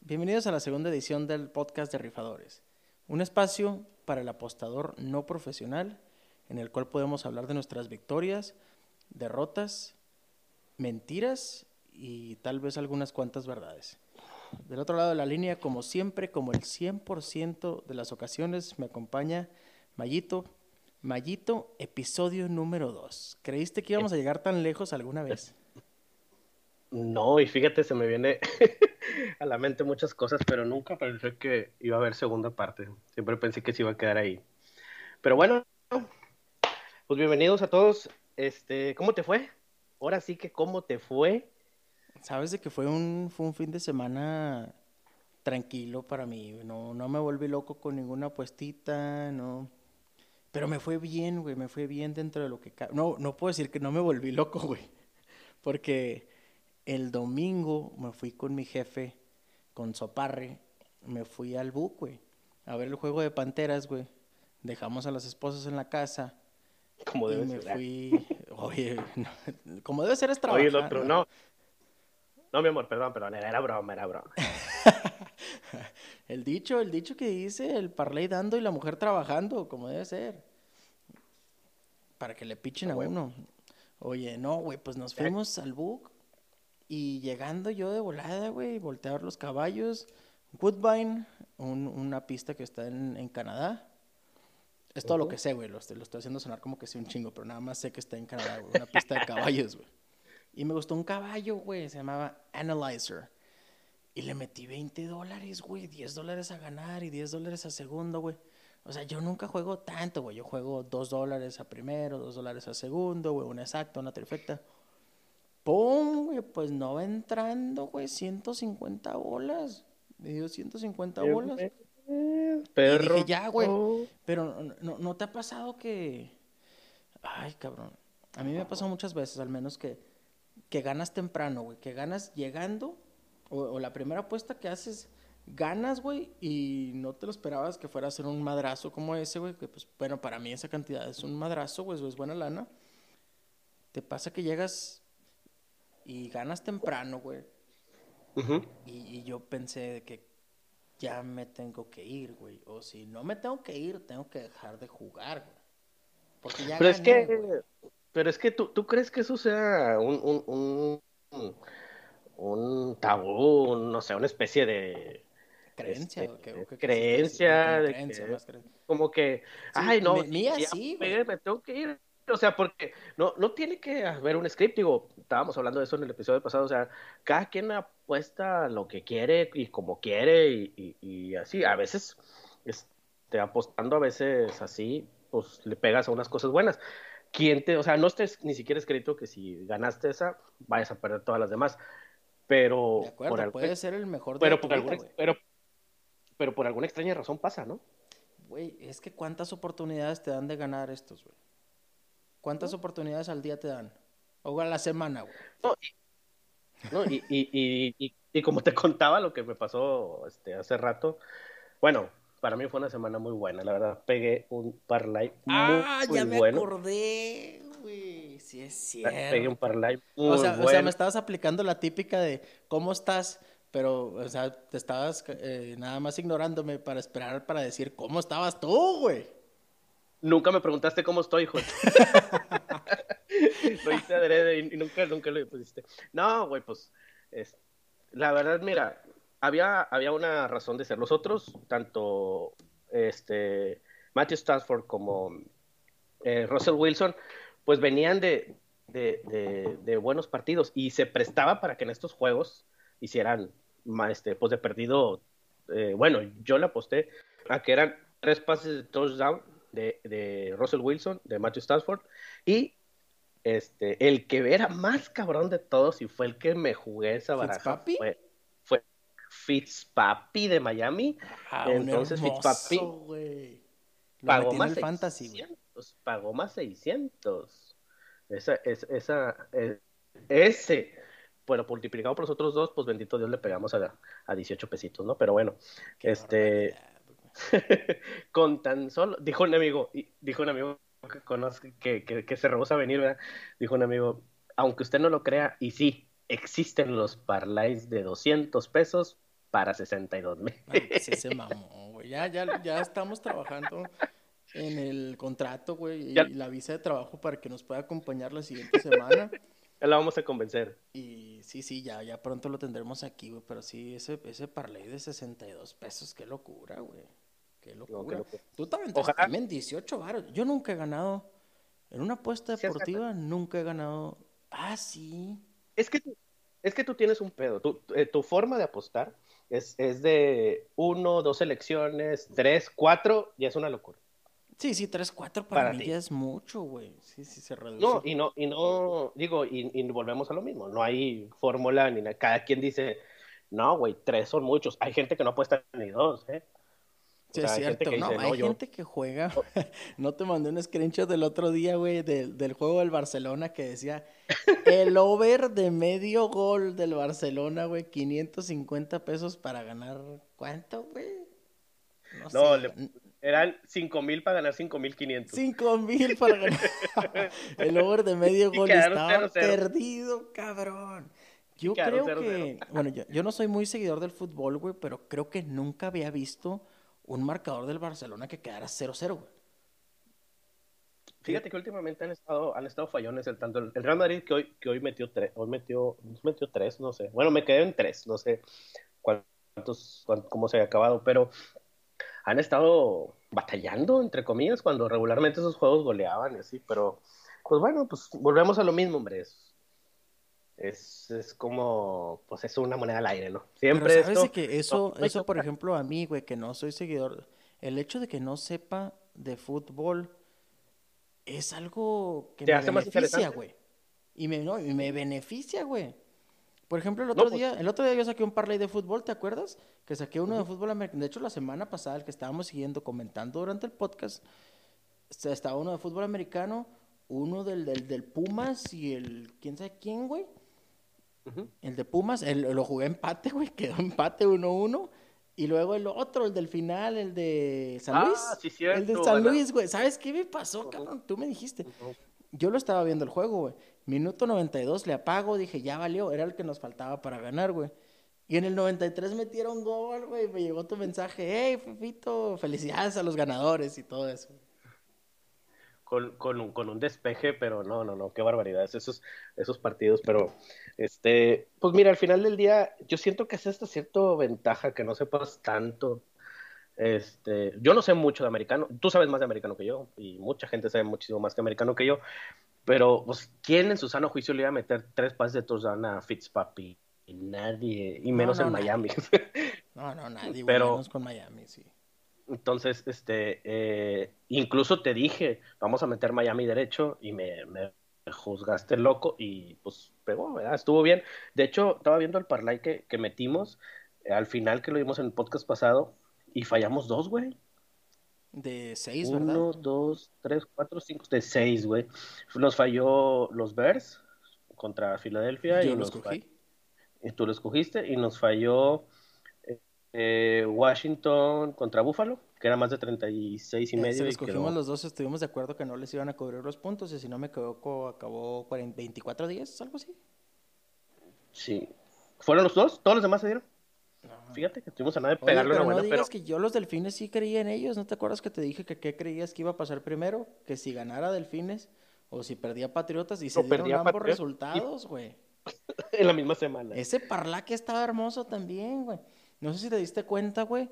Bienvenidos a la segunda edición del podcast de Rifadores, un espacio para el apostador no profesional en el cual podemos hablar de nuestras victorias, derrotas, mentiras y tal vez algunas cuantas verdades. Del otro lado de la línea, como siempre, como el 100% de las ocasiones, me acompaña Mayito. Mayito, episodio número 2. ¿Creíste que íbamos a llegar tan lejos alguna vez? No, y fíjate, se me viene a la mente muchas cosas, pero nunca pensé que iba a haber segunda parte. Siempre pensé que se iba a quedar ahí. Pero bueno, pues bienvenidos a todos. Este, ¿cómo te fue? Ahora sí que cómo te fue. Sabes de que fue un, fue un fin de semana tranquilo para mí. No, no me volví loco con ninguna apuestita, no. Pero me fue bien, güey, me fue bien dentro de lo que... No, no puedo decir que no me volví loco, güey. Porque el domingo me fui con mi jefe, con Soparre, me fui al BUC, güey, a ver el juego de panteras, güey. Dejamos a las esposas en la casa. Como debe y me ser. fui, oye, no, como debe ser es trabajar. Oye, el otro, no. No, mi amor, perdón, perdón, era broma, era broma. el dicho, el dicho que dice, el parley dando y la mujer trabajando, como debe ser. Para que le pichen a uno. Oye, no, güey, pues nos fuimos al BUC y llegando yo de volada, güey, ver los caballos. Woodbine, un- una pista que está en, en Canadá. Es todo lo que sé, güey. Lo, estoy- lo estoy haciendo sonar como que sé un chingo, pero nada más sé que está en Canadá, güey. Una pista de caballos, güey. Y me gustó un caballo, güey. Se llamaba Analyzer. Y le metí 20 dólares, güey. 10 dólares a ganar y 10 dólares a segundo, güey. O sea, yo nunca juego tanto, güey. Yo juego 2 dólares a primero, 2 dólares a segundo, güey. Una exacta, una trifecta. ¡Pum! güey! Pues no va entrando, güey. 150 bolas. Me dio 150 bolas. Perro. Y dije, ya, güey. Pero no, no, ¿no te ha pasado que... Ay, cabrón. A mí me ha pasado muchas veces, al menos que, que ganas temprano, güey. Que ganas llegando, o, o la primera apuesta que haces, ganas, güey, y no te lo esperabas que fuera a ser un madrazo como ese, güey. Que pues, bueno, para mí esa cantidad es un madrazo, güey, eso es buena lana. Te pasa que llegas y ganas temprano, güey. Y, y yo pensé de que ya me tengo que ir, güey. O si no me tengo que ir, tengo que dejar de jugar, güey. Porque ya Pero es que, güey. pero es que tú, tú crees que eso sea un, un, un, un tabú, un, no sé, una especie de Creencia, este, ¿o qué- o qué- qué- creencia sí, de creencia, que- creencia. como que, ay, no, me- mía ya sí, güey. me tengo que ir. O sea, porque no, no tiene que haber un script, digo, estábamos hablando de eso en el episodio pasado, o sea, cada quien apuesta lo que quiere y como quiere y, y- y así, a veces, este, apostando a veces así, pues le pegas a unas cosas buenas. ¿Quién te, o sea, no estés ni siquiera escrito que si ganaste esa, vayas a perder todas las demás, pero De acuerdo, por algún- puede ser el mejor de pero por alguna, pero, pero por alguna extraña razón pasa, ¿no? Güey, es que cuántas oportunidades te dan de ganar estos, güey. ¿Cuántas oportunidades al día te dan? O a la semana, güey. No, y, no, y, y, y, y- y como te contaba lo que me pasó este, hace rato, bueno, para mí fue una semana muy buena, la verdad. Pegué un parlay muy, Ah, muy ya me bueno. acordé, güey. Sí es Pegué un cierto. parlay muy O sea, o sea, bueno. me estabas aplicando la típica de ¿cómo estás? Pero, o sea, te estabas eh, nada más ignorándome para esperar para decir ¿cómo estabas tú, güey? Nunca me preguntaste cómo estoy, hijo. Lo hice adrede y y nunca, nunca lo pusiste. No, güey, pues, es, la verdad, mira, había, había una razón de ser. Los otros, tanto este, Matthew Stafford como eh, Russell Wilson, pues venían de, de, de- de buenos partidos y se prestaba para que en estos juegos hicieran, este, pues de perdido, eh, bueno, yo le aposté a que eran tres pases de touchdown de, de Russell Wilson, de Matthew Stafford, y este, el que era más cabrón de todos y fue el que me jugué esa baraja ¿Fitzpapi? fue, fue Fitzpapi de Miami. Ah, Entonces, hermoso, Fitzpapi. Lo pagó en más el fantasy, güey. 600, pagó más 600. Esa, es, esa, eh, ese, bueno, multiplicado por los otros dos, pues bendito Dios le pegamos a, a 18 pesitos, ¿no? Pero bueno, Qué este, con tan solo, dijo un amigo, dijo un amigo que conozco, que, que, se rehúsa a venir, ¿verdad? Dijo un amigo, aunque usted no lo crea, y sí, existen los parlays de 200 pesos para 62 mil. Ah, pues mamón, güey. Ya, ya, ya estamos trabajando en el contrato, güey, y la visa de trabajo para que nos pueda acompañar la siguiente semana. Ya la vamos a convencer. Y sí, sí, ya, ya pronto lo tendremos aquí, güey. Pero sí, ese, ese parlay de 62 pesos, qué locura, güey. Qué locura. Tú también, también 18 varos. Yo nunca he ganado. En una apuesta deportiva nunca he ganado. Ah, sí. Es que tú, es que tú tienes un pedo. Tu, eh, tu forma de apostar es, es de uno, dos elecciones, tres, cuatro, y es una locura. Sí, sí, tres, cuatro para, mí ya es mucho, güey. Sí, sí, se reduce. No, y no, y no, digo, y, y volvemos a lo mismo. No hay fórmula ni nada. Cada quien dice, no, güey, tres son muchos. Hay gente que no apuesta ni dos, ¿eh? Sí, es cierto. no, hay gente que juega. Oh. no te mandé un screenshot del otro día, güey, del, del juego del Barcelona que decía el over de medio gol del Barcelona, güey, 550 pesos para ganar. ¿Cuánto, güey? No, le, eran 5 mil para ganar 5 mil 500. 5 mil para ganar. el over de medio gol estaba perdido, cabrón. Yo creo que, bueno, yo, yo, no soy muy seguidor del fútbol, güey, pero creo que nunca había visto un marcador del Barcelona que quedara 0-0, güey. Fíjate que últimamente han estado, han estado fallones el tanto el Real Madrid que hoy, que hoy metió tres, hoy metió, metió tres, no sé. Bueno, me quedé en tres, no sé cuántos, cómo se ha acabado, pero han estado batallando, entre comillas, cuando regularmente esos juegos goleaban y así, pero pues bueno, pues volvemos a lo mismo, hombre. Es, es, como, pues es una moneda al aire, ¿no? Siempre pero sabes que eso, eso, por ejemplo, a mí, güey, que no soy seguidor, el hecho de que no sepa de fútbol es algo que me beneficia, güey. Y me, no, y me beneficia, güey. Por ejemplo, el otro pues día, el otro día yo saqué un parlay de fútbol, ¿te acuerdas? Que saqué uno de fútbol americano. De hecho, la semana pasada, el que estábamos siguiendo, comentando durante el podcast, estaba uno de fútbol americano, uno del, del, Pumas y el, ¿quién sabe quién, güey? El de Pumas, el, lo jugué empate, güey, quedó empate 1-1. Y luego el otro, el del final, el de San ah, Luis. Ah, sí, cierto. El de San Luis, güey. ¿Sabes qué me pasó, cabrón? Tú me dijiste. Yo lo estaba viendo el juego, güey. Minuto 92 le apago, dije, ya valió, era el que nos faltaba para ganar, güey. Y en el 93 metieron gol, güey, me llegó tu mensaje, hey, Fefito, felicidades a los ganadores y todo eso. Con, con, un, con un despeje, pero no, no, no, qué barbaridad esos, esos partidos, pero, este, pues mira, al final del día, yo siento que es esta cierta ventaja que no sepas tanto este, yo no sé mucho de americano, tú sabes más de americano que yo, y mucha gente sabe muchísimo más que americano que yo, pero, pues, ¿quién en su sano juicio le iba a meter tres pases de touchdown a Fitzpapi? Nadie, y menos en Miami. no, no, nadie, pero, menos con Miami, sí. Entonces, este, eh, incluso te dije, vamos a meter Miami derecho, y me, me juzgaste loco, y pues pegó, ¿verdad? Estuvo bien. De hecho, estaba viendo el parlay que, que metimos, al final que lo vimos en el podcast pasado, y fallamos dos, güey. De seis, ¿verdad? Uno, dos, tres, cuatro, cinco, de seis, güey. Nos falló los Bears contra Filadelfia. Yo y los escogí. Y tú lo escogiste. Y nos falló eh, Washington contra Buffalo, que era más de 36 y medio. Si escogimos los dos, estuvimos de acuerdo que no les iban a cubrir los puntos. Y si no me equivoco, acabó 24 días, algo así. Sí. ¿Fueron los dos? ¿Todos los demás se dieron? Fíjate que estuvimos a nada de pegarle pero una buena, no digas que yo los delfines sí creía en ellos. ¿No te acuerdas que te dije que qué creías que iba a pasar primero? Que si ganara delfines o si perdía patriotas y se dieron ambos resultados, güey. en la misma semana. Ese parlaque estaba hermoso también, güey. No sé si te diste cuenta, güey,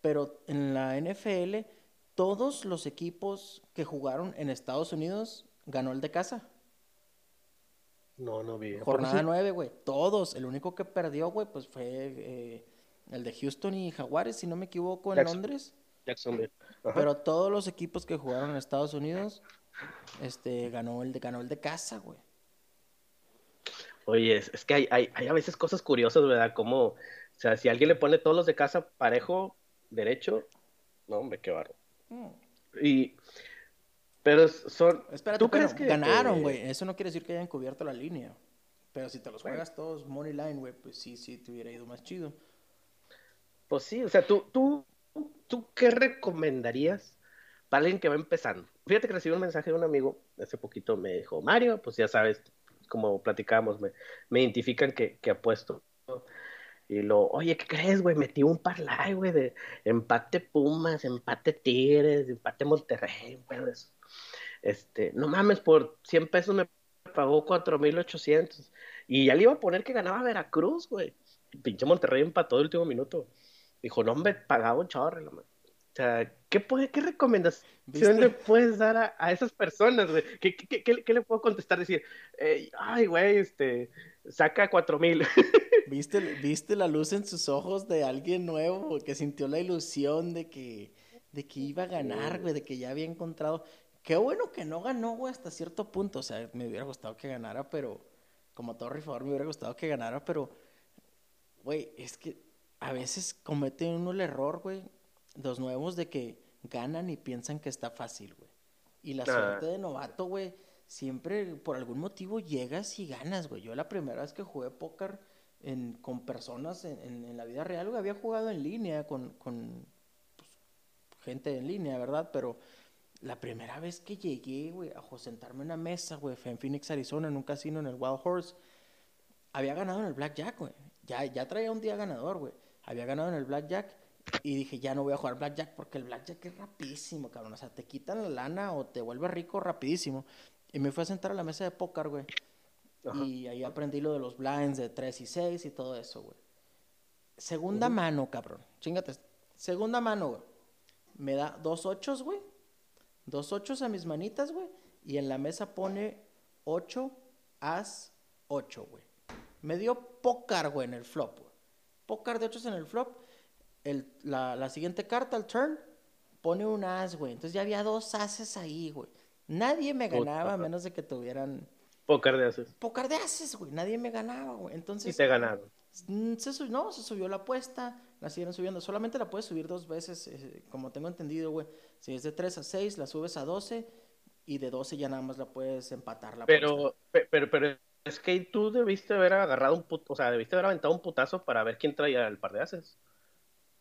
pero en la NFL todos los equipos que jugaron en Estados Unidos ganó el de casa. No, no vi. Jornada nueve, güey. Todos. El único que perdió, güey, pues fue eh, el de Houston y Jaguares, si no me equivoco, en Londres. Jacksonville. Pero todos los equipos que jugaron en Estados Unidos, este, ganó el de, ganó el de casa, güey. Oye, es, que hay, hay, hay, a veces cosas curiosas, ¿verdad? Como, o sea, si alguien le pone todos los de casa parejo, derecho, no, hombre, qué barro. Mm. Y pero son. Espérate, ¿tú crees que ganaron, güey? Eso no quiere decir que hayan cubierto la línea. Pero si te los juegas todos money line, güey, pues sí, sí te hubiera ido más chido. Pues sí, o sea, tú, tú, tú qué recomendarías para alguien que va empezando. Fíjate que recibí un mensaje de un amigo hace poquito, me dijo, Mario, pues ya sabes, como platicamos, me, me identifican que, que apuesto. Y lo, oye, ¿qué crees, güey? Metí un parlay, güey, de empate Pumas, empate Tigres, empate Monterrey, güey, eso. Este, no mames, por 100 pesos me pagó 4,800. Y ya le iba a poner que ganaba Veracruz, güey. Pinche Monterrey empató el último minuto. Dijo, no, me pagaba un chorro, O sea, ¿qué, puede, qué recomendación le puedes dar a, esas personas, güey? ¿Qué, qué, qué, le puedo contestar? Decir, ay, güey, este, saca cuatro mil. ¿Viste, ¿Viste la luz en sus ojos de alguien nuevo que sintió la ilusión de que, de que iba a ganar, güey, de que ya había encontrado. Qué bueno que no ganó, güey, hasta cierto punto. O sea, me hubiera gustado que ganara, pero como todo rifador me hubiera gustado que ganara, pero, güey, es que a veces comete uno el error, güey, los nuevos de que ganan y piensan que está fácil, güey. Y la suerte de novato, güey, siempre por algún motivo llegas y ganas, güey. Yo la primera vez que jugué póker con personas en, la vida real, había jugado en línea con, con pues, gente en línea, ¿verdad? Pero la primera vez que llegué, güey, a sentarme en una mesa, güey, fue en Phoenix, Arizona, en un casino en el Wild Horse, había ganado en el Blackjack, güey. Ya, ya traía un día ganador, güey. Había ganado en el Blackjack y dije, ya no voy a jugar Blackjack porque el Blackjack es rapidísimo, cabrón. O sea, te quitan la lana o te vuelves rico rapidísimo. Y me fui a sentar a la mesa de póker, güey. Y ahí aprendí lo de los blinds de 3 y 6 y todo eso, güey. Segunda mano, cabrón. Chingate. Segunda mano, güey. Me da dos ochos, güey. Dos ochos a mis manitas, güey. Y en la mesa pone 8, as, 8, güey. Me dio pócar, güey, en el flop, güey. Pócar de ochos en el flop. El, la, la siguiente carta, el turn, pone un as, güey. Entonces ya había dos ases ahí, güey. Nadie me ganaba a menos de que tuvieran Pócar de haces. Pócar de haces, güey. Nadie me ganaba, güey. Entonces. Y te ganaron. Mm, se no, se subió la apuesta, la siguieron subiendo. Solamente la puedes subir dos veces, eh, como tengo entendido, güey. Si es de 3 a 6, la subes a 12 y de 12 ya nada más la puedes empatar la pero, pero, pero, es que tú debiste haber agarrado un puto, o sea, debiste haber aventado un putazo para ver quién traía el par de haces.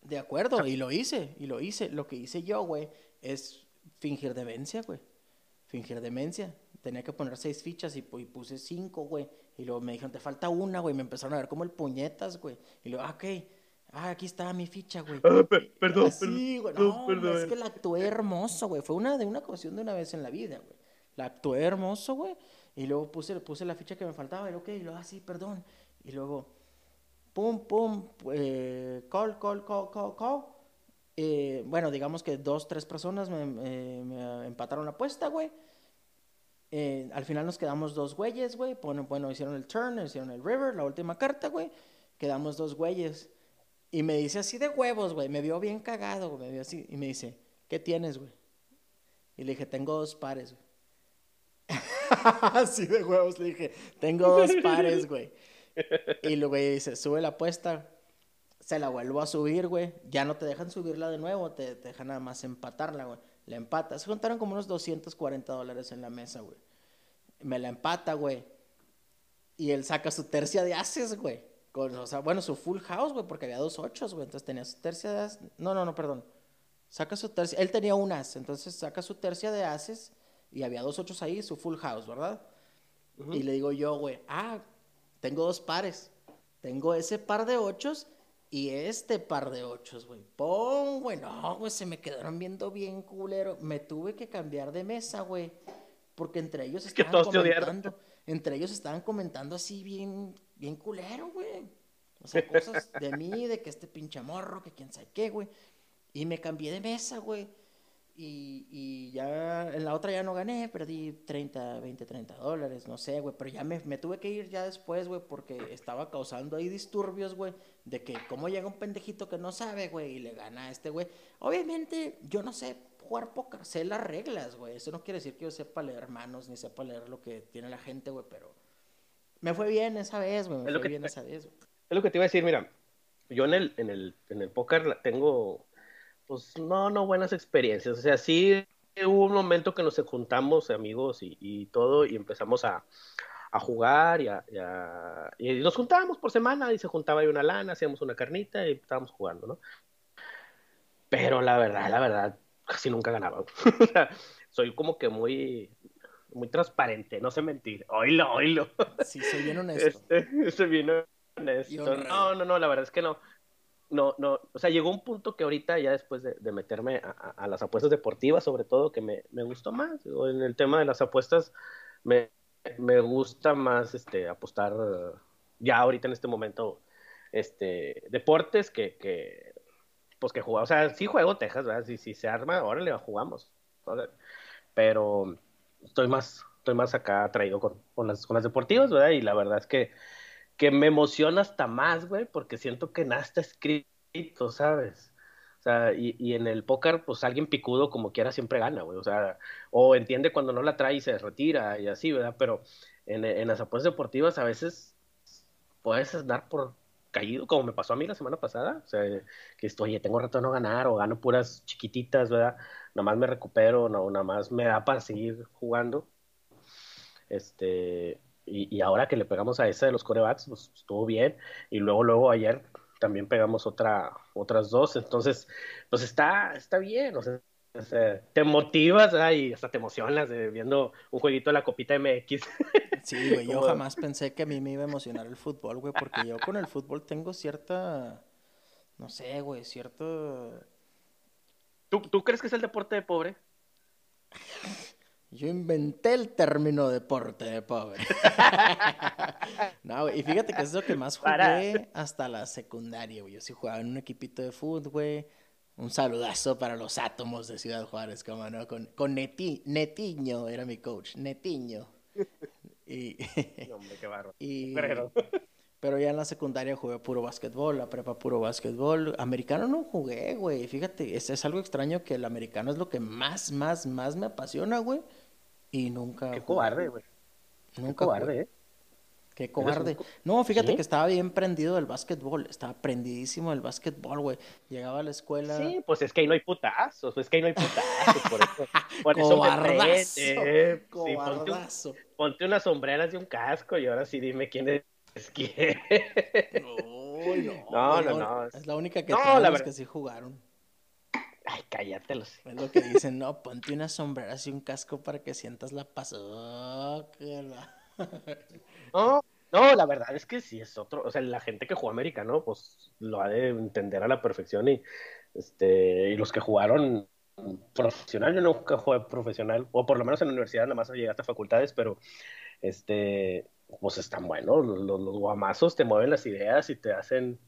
De acuerdo, y lo hice, y lo hice. Lo que hice yo, güey, es fingir demencia, güey. Fingir demencia tenía que poner seis fichas y, puse cinco, güey. Y luego me dijeron, te falta una, güey. Me empezaron a ver como el puñetas, güey. Y luego, ah, ok. Ah, aquí está mi ficha, güey. Ah, perdón, Sí, güey. No, perdón. es que la actué hermoso, güey. Fue una de una ocasión de una vez en la vida, güey. La actué hermoso, güey. Y luego puse, puse la ficha que me faltaba. Y luego, ok, y luego, ah, sí, perdón. Y luego, pum, pum, eh, call, call, call, call, call. Eh, bueno, digamos que dos, tres personas me, me empataron la apuesta, güey. Eh, al final nos quedamos dos güeyes, güey. Bueno, bueno, hicieron el turn, hicieron el river, la última carta, güey. Quedamos dos güeyes. Y me dice así de huevos, güey. Me vio bien cagado, güey. Me vio así. Y me dice, ¿qué tienes, güey? Y le dije, tengo dos pares, güey. así de huevos le dije, tengo dos pares, güey. Y luego güey dice, sube la apuesta. Se la vuelvo a subir, güey. Ya no te dejan subirla de nuevo, te, te dejan nada más empatarla, güey. La empata. Se juntaron como unos 240 dólares en la mesa, güey. Me la empata, güey. Y él saca su tercia de ases, güey. Con, o sea, bueno, su full house, güey, porque había dos ochos, güey. Entonces tenía su tercia de ases. No, no, no, perdón. Saca su tercia. Él tenía un as. Entonces saca su tercia de ases. Y había dos ochos ahí, su full house, ¿verdad? Y le digo yo, güey, ah, tengo dos pares. Tengo ese par de ochos y este par de ochos, güey. Pon, güey. No, güey, se me quedaron viendo bien culero. Me tuve que cambiar de mesa, güey. Porque entre ellos estaban comentando. Entre ellos estaban comentando así bien, bien culero, güey. O sea, cosas de mí, de que este pinche morro, que quién sabe qué, güey. Y me cambié de mesa, güey. Y, y, ya en la otra ya no gané, perdí 30, 20, 30 dólares, no sé, güey. Pero ya me, me, tuve que ir ya después, güey, porque estaba causando ahí disturbios, güey. De que cómo llega un pendejito que no sabe, güey, y le gana a este, güey. Obviamente, yo no sé jugar póker, sé las reglas, güey. Eso no quiere decir que yo sepa leer manos, ni sepa leer lo que tiene la gente, güey, pero me fue bien esa vez, güey. Me fue bien esa vez, güey. Es lo que te iba a decir, mira. Yo en el, en el, en el póker tengo pues no, no buenas experiencias. O sea, sí hubo un momento que nos juntamos amigos y, y todo y empezamos a, a jugar y, a, y, nos juntábamos por semana y se juntaba ahí una lana, hacíamos una carnita y estábamos jugando, ¿no? Pero la verdad, la verdad, casi nunca ganaba. o sea, soy como que muy, muy transparente, no sé mentir. Oílo, oílo. Sí, soy bien honesto. Este, soy bien honesto. No, no, no, la verdad es que no. No, no, o sea, llegó un punto que ahorita, ya después de, de meterme a, a, las apuestas deportivas, sobre todo, que me, me gustó más. En el tema de las apuestas, me, me gusta más este, apostar ya ahorita en este momento este, deportes que, que pues que jugar. O sea, sí juego Texas, ¿verdad? Si, si se arma, órale, jugamos. Pero estoy más, estoy más acá atraído con, con, las, con las deportivas, ¿verdad? Y la verdad es que, que me emociona hasta más, güey, porque siento que nada está escrito, ¿sabes? O sea, y, y, en el póker, pues alguien picudo como quiera siempre gana, güey. O sea, o entiende cuando no la trae y se retira y así, ¿verdad? Pero en, en las apuestas deportivas a veces puedes dar por caído, como me pasó a mí la semana pasada. O sea, que estoy, oye, tengo rato de no ganar o gano puras chiquititas, ¿verdad? Nada más me recupero, no, nada más me da para seguir jugando. Este, y, y ahora que le pegamos a esa de los corebacks, pues estuvo bien. Y luego, luego ayer también pegamos otra, otras dos. Entonces, pues está, está bien. O sea, te motivas ¿verdad? y hasta te emocionas viendo un jueguito de la copita MX. Sí, güey, yo jamás pensé que a mí me iba a emocionar el fútbol, güey, porque yo con el fútbol tengo cierta, no sé, güey, cierto... ¿Tú, ¿Tú crees que es el deporte de pobre? Yo inventé el término deporte de pobre. no, güey, y fíjate que es lo que más jugué Para. hasta la secundaria, güey. Yo sí jugaba en un equipito de fútbol, güey un saludazo para los átomos de Ciudad Juárez, como no, con, con Neti, Netiño era mi coach, Netiño. Y, Hombre, qué barro. y, pero. pero ya en la secundaria jugué puro básquetbol, la prepa puro básquetbol. Americano no jugué, güey. Fíjate, es, es algo extraño que el americano es lo que más, más, más me apasiona, güey. Y nunca. Qué cobarde, güey. Nunca. Qué cobarde, jugué. ¿eh? Qué cobarde. No, fíjate ¿Sí? que estaba bien prendido del básquetbol. Estaba prendidísimo del básquetbol, güey. Llegaba a la escuela. Sí, pues es que ahí no hay putazos. Es que ahí no hay putazos. Por eso, por eso me prende. Sí, Cobardazo. ponte, un- ponte unas sombreras y un casco y ahora sí dime quién es quién. No, No, no, la- no. Es la única que No, tenemos la verdad. que sí jugaron. Ay, cállate los. Es lo que dicen, no, ponte unas sombreras y un casco para que sientas la pasócala. No, no, la verdad es que sí es otro, o sea, la gente que jugó americano, pues lo ha de entender a la perfección y este, y los que jugaron profesional, yo nunca jugué profesional, o por lo menos en la universidad nada más llegué hasta facultades, pero este, pues están buenos, los, los, los guamazos te mueven las ideas y te hacen,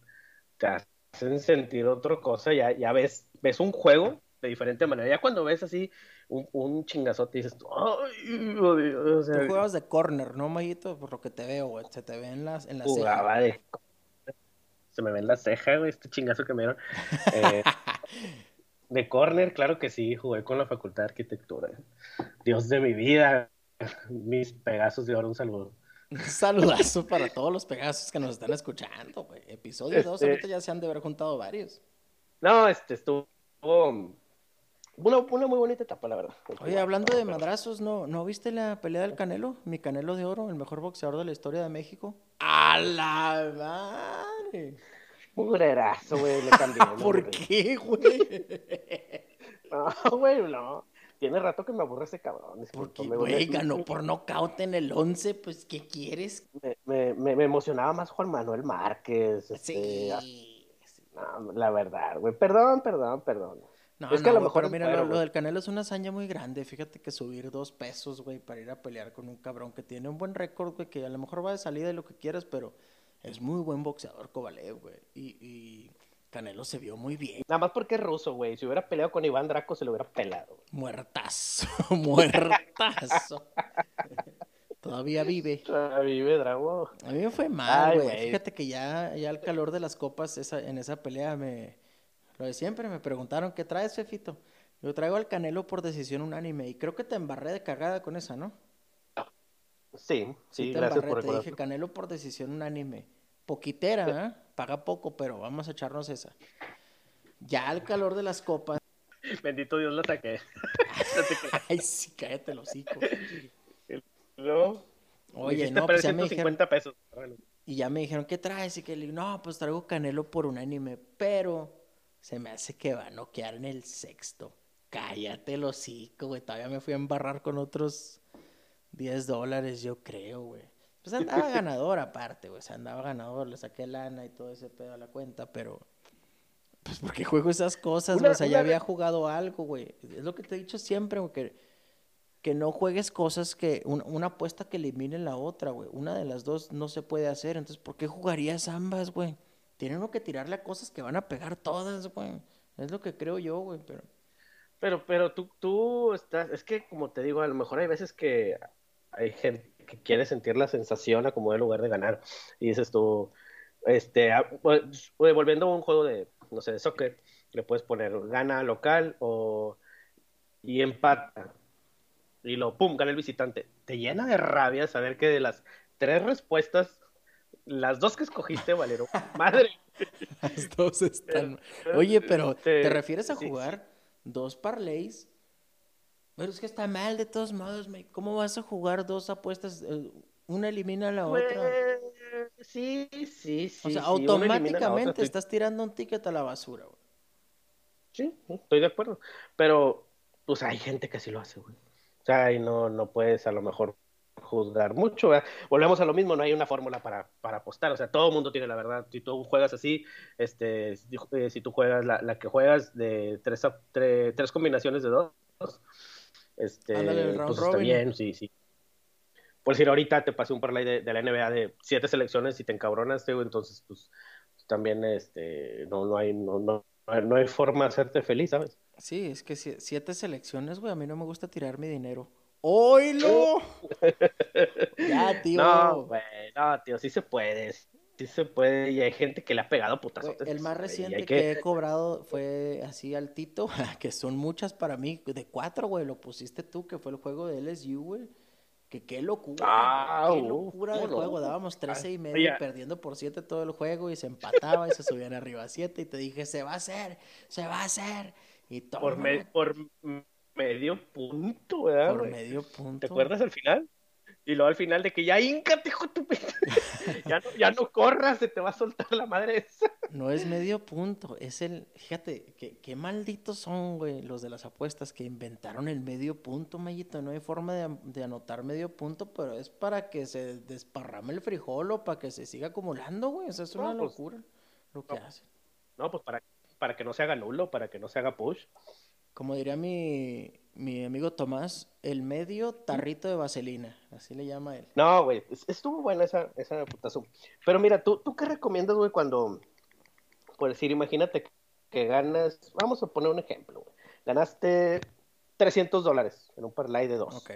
te hacen sentir otra cosa, ya, ya ves, ves un juego de diferente manera, ya cuando ves así un, un chingazote dices, ay, o sea, Tú jugabas de corner, ¿no, Mayito? Por lo que te veo, güey. Se te ve en las, en la ceja. jugaba de se me ven las cejas, güey, este chingazo que me dieron. Eh, de corner, claro que sí, jugué con la Facultad de Arquitectura. Dios de mi vida, mis Pegasos de oro, un saludo. Un saludazo para todos los pegasos que nos están escuchando, güey. Episodio 2, Este- ahorita ya se han de haber juntado varios. No, este estuvo una, una muy bonita etapa, la verdad. Oye, hablando de madrazos, ¿no, ¿no viste la pelea del Canelo? Mi Canelo de Oro, el mejor boxeador de la historia de México. ¡A la madre! Mugrerazo, güey, le cambié. el ¿Por qué, güey? No, güey, no. Tiene rato que me aburre ese cabrón. Porque, discúlpame, güey, ganó por nocaut en el 11, pues, ¿qué quieres? Me, me, me- me emocionaba más Juan Manuel Márquez. Este, Sí. sí. no, la verdad, güey. Perdón, perdón, perdón. No, Es que a no, lo güey, mejor pero mira, güero, lo, lo del Canelo es una hazaña muy grande. Fíjate que subir dos pesos, güey, para ir a pelear con un cabrón que tiene un buen récord, güey, que a lo mejor va de salida y lo que quieras, pero es muy buen boxeador Kovalev, güey. Y, y Canelo se vio muy bien. Nada más porque es ruso, güey. Si hubiera peleado con Iván Draco, se lo hubiera pelado. Muertazo, muertazo. Todavía vive. Ah, Vive Drago. A mí me fue mal, güey. Fíjate que ya, ya al calor de las copas esa, en esa pelea me... Lo de siempre, me preguntaron, ¿qué traes, Fefito? Yo traigo al Canelo por decisión unánime y creo que te embarré de cagada con esa, ¿no? Sí, sí, te gracias embarré, por te dije. Canelo por decisión unánime. Poquitera, ¿eh? Paga poco, pero vamos a echarnos esa. Ya al calor de las copas... Bendito Dios la saqué. Ay, sí, cállate el hocico. No. Oye, no, pues ya me 150 dijeron... pesos. Y ya me dijeron, ¿qué traes? Y que le digo, no, pues traigo Canelo por unánime, pero se me hace que va a noquear en el sexto. Cállate el hocico, güey. Todavía me fui a embarrar con otros 10 dólares, yo creo, güey. Pues andaba ganador aparte, güey. O sea, andaba ganador, le saqué lana y todo ese pedo a la cuenta, pero. Pues porque juego esas cosas, güey. O sea, ya había jugado algo, güey. Es lo que te he dicho siempre, güey, que, que no juegues cosas que. una apuesta que elimine la otra, güey. Una de las dos no se puede hacer. Entonces, ¿por qué jugarías ambas, güey? Tienen uno que tirarle a cosas que van a pegar todas, güey. Es lo que creo yo, güey, pero. Pero, pero tú, tú estás, es que como te digo, a lo mejor hay veces que hay gente que quiere sentir la sensación a como en lugar de ganar. Y dices tú, este, pues, volviendo a un juego de, no sé, de soccer, le puedes poner gana local o y empata. Y lo, pum, gana el visitante. Te llena de rabia saber que de las tres respuestas, las dos que escogiste valieron. Madre. Las dos están. Oye, pero ¿te refieres a jugar dos parlays pero es que está mal de todos modos, ¿cómo vas a jugar dos apuestas? Eh, una elimina a la otra. Pues, sí, sí, sí. O sea, automáticamente estás tirando un ticket a la basura, güey. Sí, estoy de acuerdo. Pero, pues hay gente que sí lo hace, güey. O sea, y no, no puedes a lo mejor juzgar mucho. Volvemos a lo mismo, no hay una fórmula para, para apostar. O sea, todo el mundo tiene la verdad. Si tú juegas así, este, si, eh, tú juegas la, la, que juegas de tres, tres combinaciones de dos, este, pues está bien, sí, sí. Por decir, ahorita te pasé un parlay de, de, la NBA de siete selecciones y te encabronaste, entonces, pues, también, este, no, no hay, no, no, no hay forma de hacerte feliz, ¿sabes? Sí, es que siete selecciones, güey, a mí no me gusta tirar mi dinero. ¡Oilo! ya, tío. No, güey, no, tío, sí se puede sí se puede, y hay gente que le ha pegado putazos. El más reciente que... he cobrado fue así altito, que son muchas para mí, de cuatro, güey, lo pusiste tú, que fue el juego de LSU, güey. Que qué locura, ah, qué locura del juego. Dábamos 13 y medio perdiendo por 7 todo el juego y se empataba y se subían arriba a 7 y te dije, se va a hacer, se va a hacer. Y todo. Por, por medio punto, ¿verdad? Por medio punto. ¿Te acuerdas al final? Y luego al final de que ya íncate, hijo tu ya, no, ya no corras, se te va a soltar la madre esa. No es medio punto, es el. Fíjate, que, qué malditos son, güey, los de las apuestas que inventaron el medio punto, Mayito. No hay forma de, anotar medio punto, pero es para que se desparrame el frijol o para que se siga acumulando, güey. O sea, es una pues, locura lo que hacen. No, pues para, para que no se haga nulo, para que no se haga push. Como diría mi, mi amigo Tomás, el medio tarrito de vaselina, así le llama él. No, güey, estuvo buena esa, esa putazo. Pero mira, ¿tú, ¿tú qué recomiendas, güey, cuando, por decir, imagínate que ganas, vamos a poner un ejemplo, güey. Ganaste 300 dólares en un parlay de dos. Ok.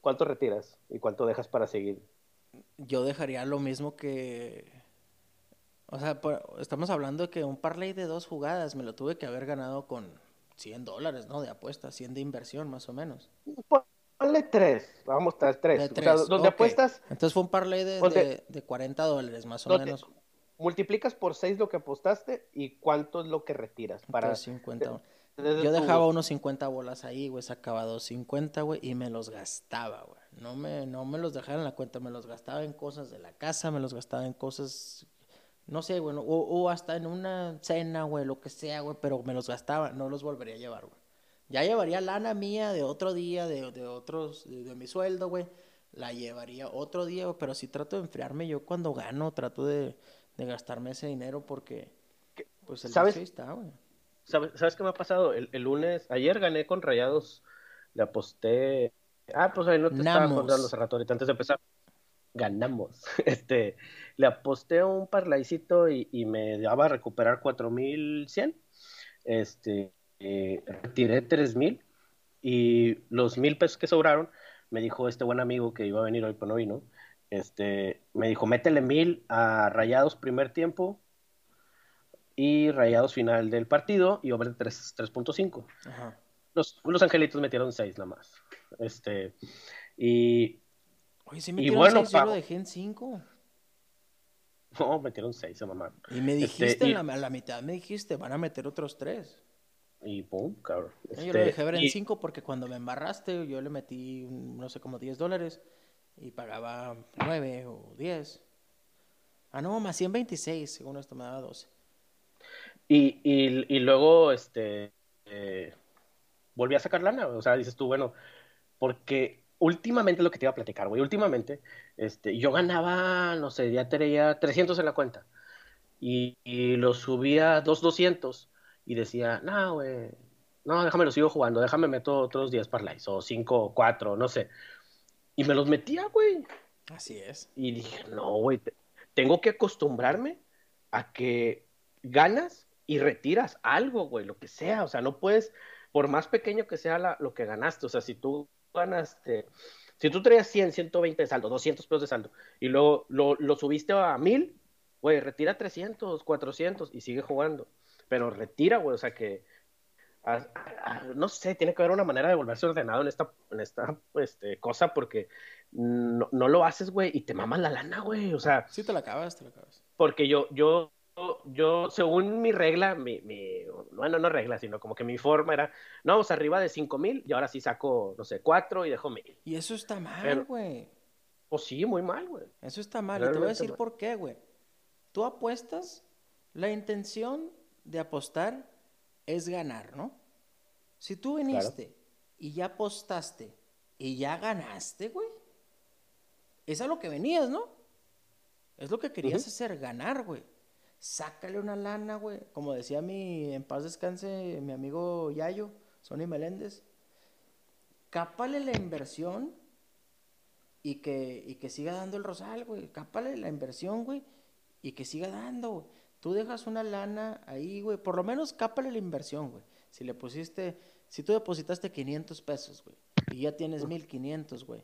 ¿Cuánto retiras y cuánto dejas para seguir? Yo dejaría lo mismo que... O sea, estamos hablando de que un parlay de dos jugadas me lo tuve que haber ganado con 100 dólares, ¿no? De apuesta, 100 de inversión, más o menos. Ponle 3, vamos a tres. tres. donde apuestas. Entonces fue un parlay de, de, 40 dólares, más o menos. Multiplicas por 6 lo que apostaste y cuánto es lo que retiras. Para 50. Yo dejaba unos 50 bolas ahí, güey, sacaba 250, güey, y me los gastaba, güey. No me, no me los dejaba en la cuenta, me los gastaba en cosas de la casa, me los gastaba en cosas no sé, bueno, o, hasta en una cena, güey, lo que sea, güey, pero me los gastaba, no los volvería a llevar, güey. Ya llevaría lana mía de otro día, de, de otros, de, mi sueldo, güey. La llevaría otro día, güey, pero sí trato de enfriarme yo cuando gano, trato de, gastarme ese dinero porque, pues el ¿Sabes? está, güey. ¿Sabes, qué me ha pasado? El, lunes, ayer gané con Rayados, le aposté. Ah, pues ahí no te estaba contando hace rato, ahorita antes de empezar ganamos. Este, le aposté un parlaycito y, y me daba a recuperar 4100. Este, eh, retiré 3000 y los mil pesos que sobraron, me dijo este buen amigo que iba a venir hoy, pero no vino. Este, me dijo, métele mil a Rayados primer tiempo y Rayados final del partido y over 3.5. Los, los angelitos metieron 6 nada más. Este, y Oye, si metieron bueno, 6, yo lo dejé en 5. No, metieron 6, mamá. Y me este, dijiste, en la, la, mitad me dijiste, van a meter otros 3. Y pum, cabrón. yo lo dejé ver en 5 porque cuando me embarraste, yo le metí, no sé, como 10 dólares y pagaba 9 o 10. Ah, no, más 126, según esto me daba 12. Y, y, y luego, este, eh, volví a sacar lana, o sea, dices tú, bueno, porque últimamente lo que te iba a platicar, güey, últimamente, este, yo ganaba, no sé, ya tenía 300 en la cuenta y, lo subía a 200 y decía, no, güey, no, déjame lo sigo jugando, déjame meto otros 10 parlays o 5 o 4, no sé. Y me los metía, güey. Así es. Y dije, no, güey, tengo que acostumbrarme a que ganas y retiras algo, güey, lo que sea. O sea, no puedes, por más pequeño que sea lo que ganaste, o sea, si tú ganaste, si tú traías 100, 120 de saldo, 200 pesos de saldo, y luego lo, lo subiste a 1000, güey, retira 300, 400 y sigue jugando. Pero retira, güey, o sea que no sé, tiene que haber una manera de volverse ordenado en esta, en esta este, cosa porque no, no lo haces, güey, y te mamas la lana, güey, o sea. Sí, te la acabas, te la acabas. Porque yo, yo, yo, según mi regla, mi, mi, bueno, no regla, sino como que mi forma era, no, vamos arriba de cinco mil y ahora sí saco, no sé, cuatro y dejo mil. Y eso está mal, güey. Pues sí, muy mal, güey. Eso está mal, y te voy a decir por qué, güey. Tú apuestas, la intención de apostar es ganar, ¿no? Si tú viniste y ya apostaste y ya ganaste, güey, es a lo que venías, ¿no? Es lo que querías hacer, ganar, güey. Sácale una lana, güey. Como decía mi, en paz descanse, mi amigo Yayo, Sonny Meléndez. Cápale la inversión y que, y que siga dando el rosal, güey. Cápale la inversión, güey, y que siga dando, güey. Tú dejas una lana ahí, güey. Por lo menos cápale la inversión, güey. Si le pusiste, si tú depositaste 500 pesos, güey, y ya tienes 1500, güey.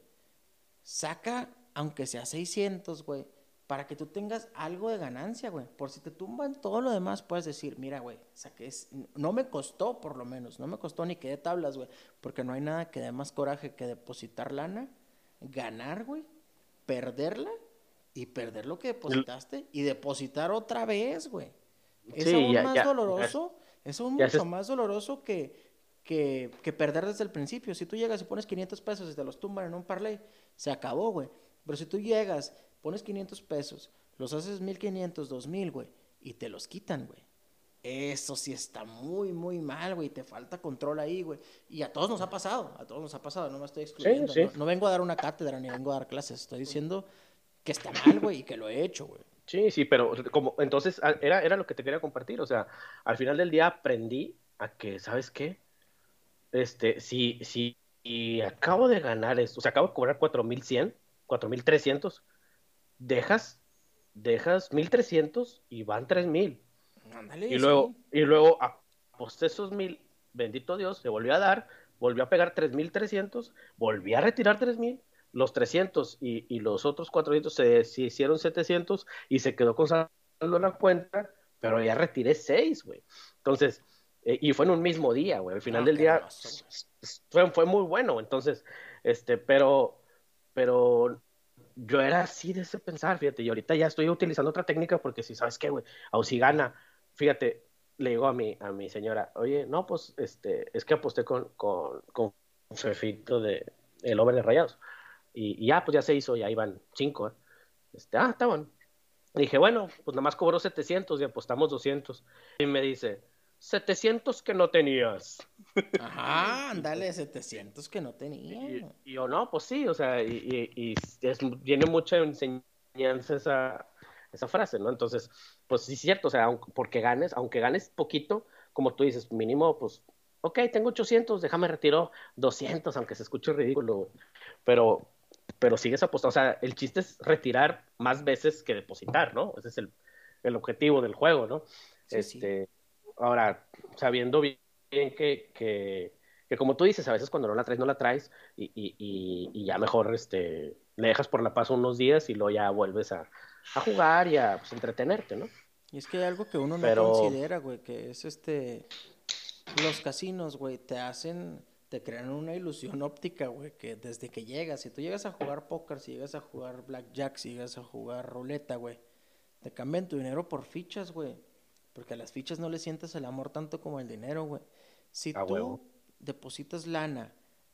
Saca, aunque sea 600, güey, para que tú tengas algo de ganancia, güey. Por si te tumban todo lo demás, puedes decir, mira, güey, saqué, no me costó, por lo menos, no me costó ni que de tablas, güey, porque no hay nada que dé más coraje que depositar lana, ganar, güey, perderla y perder lo que depositaste y depositar otra vez, güey. Es aún más doloroso, es aún mucho más doloroso que, que, que, perder desde el principio. Si tú llegas y pones 500 pesos y te los tumban en un parlay, se acabó, güey. Pero si tú llegas, pones 500 pesos, los haces 1500, 2000, güey, y te los quitan, güey. Eso sí está muy, muy mal, güey. Te falta control ahí, güey. Y a todos nos ha pasado, a todos nos ha pasado, no me estoy excluyendo. No, no, vengo a dar una cátedra ni vengo a dar clases, estoy diciendo que está mal, güey, y que lo he hecho, güey. Sí, sí, pero como entonces era, era lo que te quería compartir, o sea, al final del día aprendí a que, ¿sabes qué? Este, si, si y acabo de ganar esto, o sea, acabo de cobrar 4100, 4300, dejas, dejas 1300 y van 3000. Ándale, y luego, y luego aposté esos mil, bendito Dios, se volvió a dar, volvió a pegar 3300, volví a retirar 3000 los 300 y, y los otros 400 se, se, hicieron 700 y se quedó con saldo en la cuenta, pero ya retiré 6, güey. Entonces, eh, y fue en un mismo día, güey. Al final del día fue, fue, muy bueno. Entonces, este, pero, pero yo era así de ese pensar, fíjate. Y ahorita ya estoy utilizando otra técnica porque si sabes qué, güey, o si gana, fíjate, le digo a mi, a mi señora, oye, no, pues, este, es que aposté con, con, con Fefito de el over de rayados. Y, ya, pues ya se hizo, ya iban cinco. ¿eh? Este, ah, está bueno. dije, bueno, pues nada más cobró 700 y apostamos 200. Y me dice, 700 que no tenías. Ajá, ándale, 700 que no tenía. Y, yo, no, pues sí, o sea, y, y es, tiene mucha enseñanza esa, esa frase, ¿no? Entonces, pues sí es cierto, o sea, porque ganes, aunque ganes poquito, como tú dices, mínimo, pues, ok, tengo 800, déjame retiro 200, aunque se escuche ridículo, pero pero sigues apostando. O sea, el chiste es retirar más veces que depositar, ¿no? Ese es el, el objetivo del juego, ¿no? este, Ahora, sabiendo bien que, que, que, como tú dices, a veces cuando no la traes, no la traes y, y, y, ya mejor este, le dejas por la paz unos días y luego ya vuelves a, a jugar y a pues, entretenerte, ¿no? Y es que hay algo que uno no considera, güey, que es este... Los casinos, güey, te hacen te crean una ilusión óptica, güey, que desde que llegas, si tú llegas a jugar póker, si llegas a jugar blackjack, si llegas a jugar ruleta, güey, te cambian tu dinero por fichas, güey. Porque a las fichas no le sientes el amor tanto como el dinero, güey. Si tú depositas lana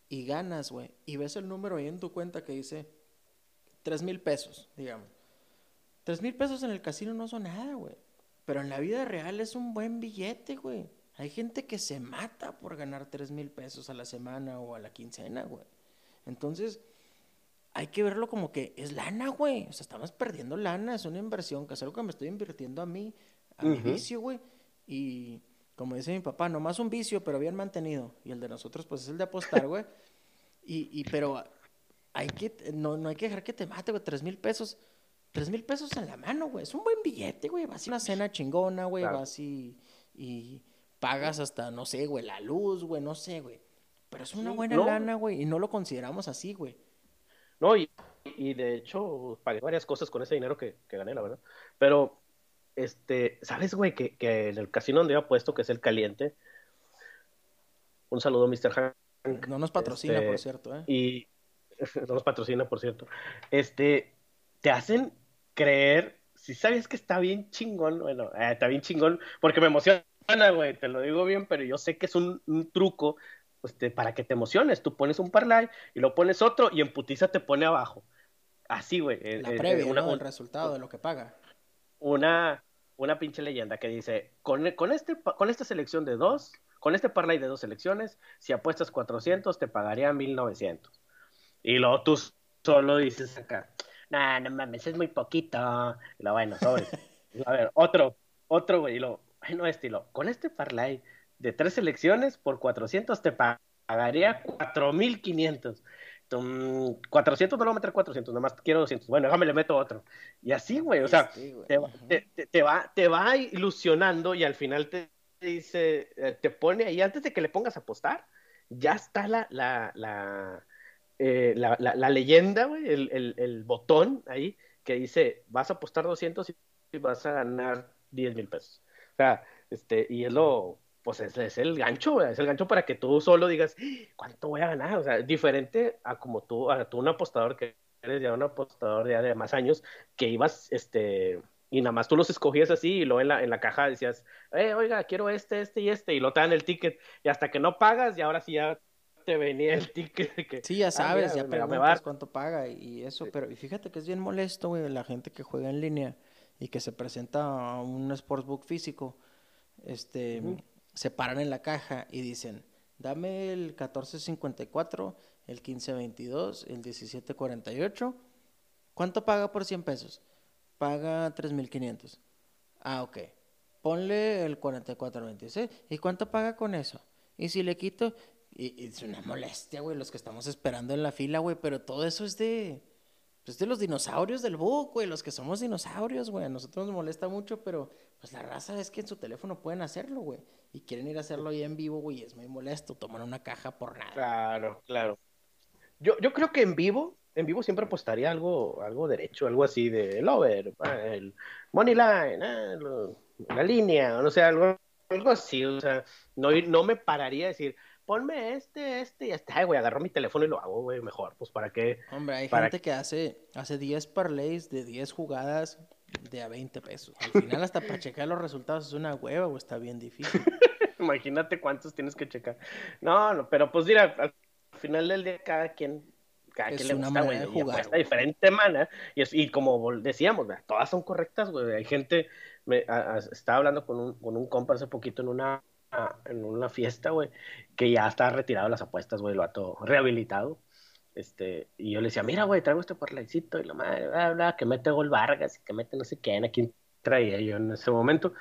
y ganas, güey, y ves el número ahí en tu cuenta que dice tres mil pesos, digamos. Tres mil pesos en el casino no son nada, güey. Pero en la vida real es un buen billete, güey. Hay gente que se mata por ganar tres mil pesos a la semana o a la quincena, güey. Entonces, hay que verlo como que es lana, güey. O sea, estamos perdiendo lana, es una inversión, que es algo que me estoy invirtiendo a mí, a mi vicio, güey. Y como dice mi papá, nomás un vicio, pero bien mantenido. Y el de nosotros, pues es el de apostar, güey. y, y, pero hay que, no, no hay que dejar que te mate, güey. Tres mil pesos. Tres mil pesos en la mano, güey. Es un buen billete, güey. Vas a una cena chingona, güey. Vas y, y pagas hasta, no sé, güey, la luz, güey, no sé, güey. Pero es una buena lana, güey. Y no lo consideramos así, güey. No, y, y, de hecho pagué varias cosas con ese dinero que, que gané, la verdad. Pero este, ¿sabes, güey? Que, que en el casino donde había puesto, que es el caliente. Un saludo, Mr. Hank. No nos patrocina, por este, cierto, ¿eh? Y no nos patrocina, por cierto. Este, te hacen creer, si sabes que está bien chingón, bueno, eh, está bien chingón, porque me emociona, güey, te lo digo bien, pero yo sé que es un, truco este, para que te emociones. Tú pones un parlay y lo pones otro y en putiza te pone abajo. Así, güey. La eh, previa, una, el resultado de lo que paga. Una, una pinche leyenda que dice, con, con, este, con esta selección de dos, con este parlay de dos selecciones, si apuestas 400 te pagaría 1900. Y luego tú solo dices acá, nah, no mames, es muy poquito. Y lo bueno, sobre. A ver, otro, otro, güey, y lo, no estilo, con este parlay de tres selecciones por 400 te pagaría 4500. 400 no lo voy a meter 400, nomás quiero 200. Bueno, déjame le meto otro. Y así, güey, o sea, Te, va, te va ilusionando y al final te dice, eh, te pone ahí, antes de que le pongas a apostar, ya está la, la, la, eh, la, la, leyenda, güey, el, el, el, botón ahí que dice, vas a apostar 200 y vas a ganar 10 mil pesos. O sea, este, y es lo, pues es, es, el gancho, es el gancho para que tú solo digas, ¿cuánto voy a ganar? O sea, diferente a como tú, a tú un apostador que eres ya un apostador ya de más años, que ibas, este, y nada más tú los escogías así y luego en la, en la caja decías, eh, oiga, quiero este, este y este, y lo te dan el ticket, y hasta que no pagas, y ahora sí ya te venía el ticket. Que, sí, ya ah, sabes, ya preguntas cuánto paga y eso, pero y fíjate que es bien molesto, güey, la gente que juega en línea y que se presenta a un sportsbook físico, este se paran en la caja y dicen, dame el 1454, el 1522, el 1748. ¿Cuánto paga por 100 pesos? Paga 3500. Ah, ok. Ponle el 4426. ¿Y cuánto paga con eso? Y si le quito, y, es una molestia, güey, los que estamos esperando en la fila, güey, pero todo eso es de, pues de los dinosaurios del book, güey, los que somos dinosaurios, güey, a nosotros nos molesta mucho, pero pues la raza es que en su teléfono pueden hacerlo, güey y quieren ir a hacerlo ahí en vivo, güey, es muy molesto, tomar una caja por nada. Claro, claro. Yo, yo creo que en vivo, en vivo siempre apostaría algo, algo derecho, algo así de el over, el money line, ah, la línea, no sé, algo, algo así, o sea, no, no me pararía a decir, ponme este, este y este, ay, güey, agarro mi teléfono y lo hago, güey, mejor, pues para qué. Hombre, hay gente que hace, hace 10 parlays de 10 jugadas de a 20 pesos. Al final, hasta para checar los resultados es una hueva o está bien difícil. Imagínate cuántos tienes que checar. No, no, pero pues mira, al final del día cada quien cada quien le gusta, güey, de jugar, diferente mana y, y como decíamos, todas son correctas, güey. Hay gente, me, estaba hablando con un, con un compa hace poquito en una en una fiesta, güey, que ya está retirado de las apuestas, güey, lo ha todo rehabilitado. Este, y yo le decía, mira, güey, traigo este parlaycito y la madre, bla, bla, que mete Gol Vargas y que mete no sé quién, a quién traía yo en ese momento.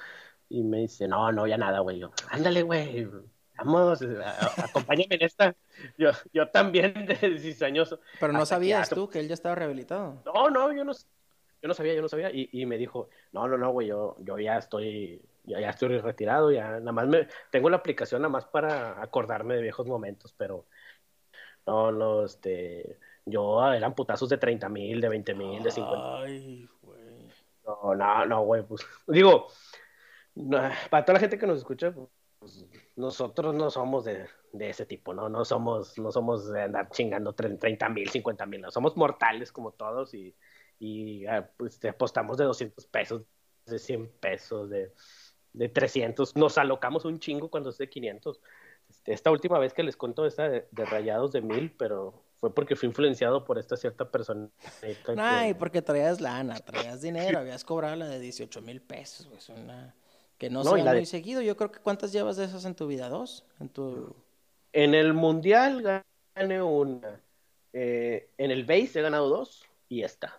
Y me dice, no, no, ya nada, güey. Yo, ándale, güey, vamos, acompáñame en esta. Yo, yo también de 16 años. Pero no sabías tú que él ya estaba rehabilitado. No, no, yo no, yo no sabía, yo no sabía. Y, y me dijo, no, no, no, güey, yo, yo ya estoy, ya, ya estoy retirado, ya nada más me, tengo la aplicación nada más para acordarme de viejos momentos, pero no, no, este, yo eran putazos de 30 mil, de 20 mil, de 50. Ay, güey. No, no, no, güey, pues, digo, para toda la gente que nos escucha, pues, nosotros no somos de, de, ese tipo, ¿no? No somos, no somos de andar chingando 30 mil, 50 mil, no, somos mortales como todos y, y ah, pues apostamos de 200 pesos, de 100 pesos, de, de 300, nos alocamos un chingo cuando es de 500. Este, esta última vez que les cuento esta de, rayados de mil, pero fue porque fui influenciado por esta cierta persona. Ay, porque traías lana, traías dinero, habías cobrado la de 18 mil pesos, güey, una Que no, sea muy seguido. Yo creo que ¿cuántas llevas de esas en tu vida? ¿Dos? En tu... En el Mundial gané una. Eh, en el base he ganado dos y esta.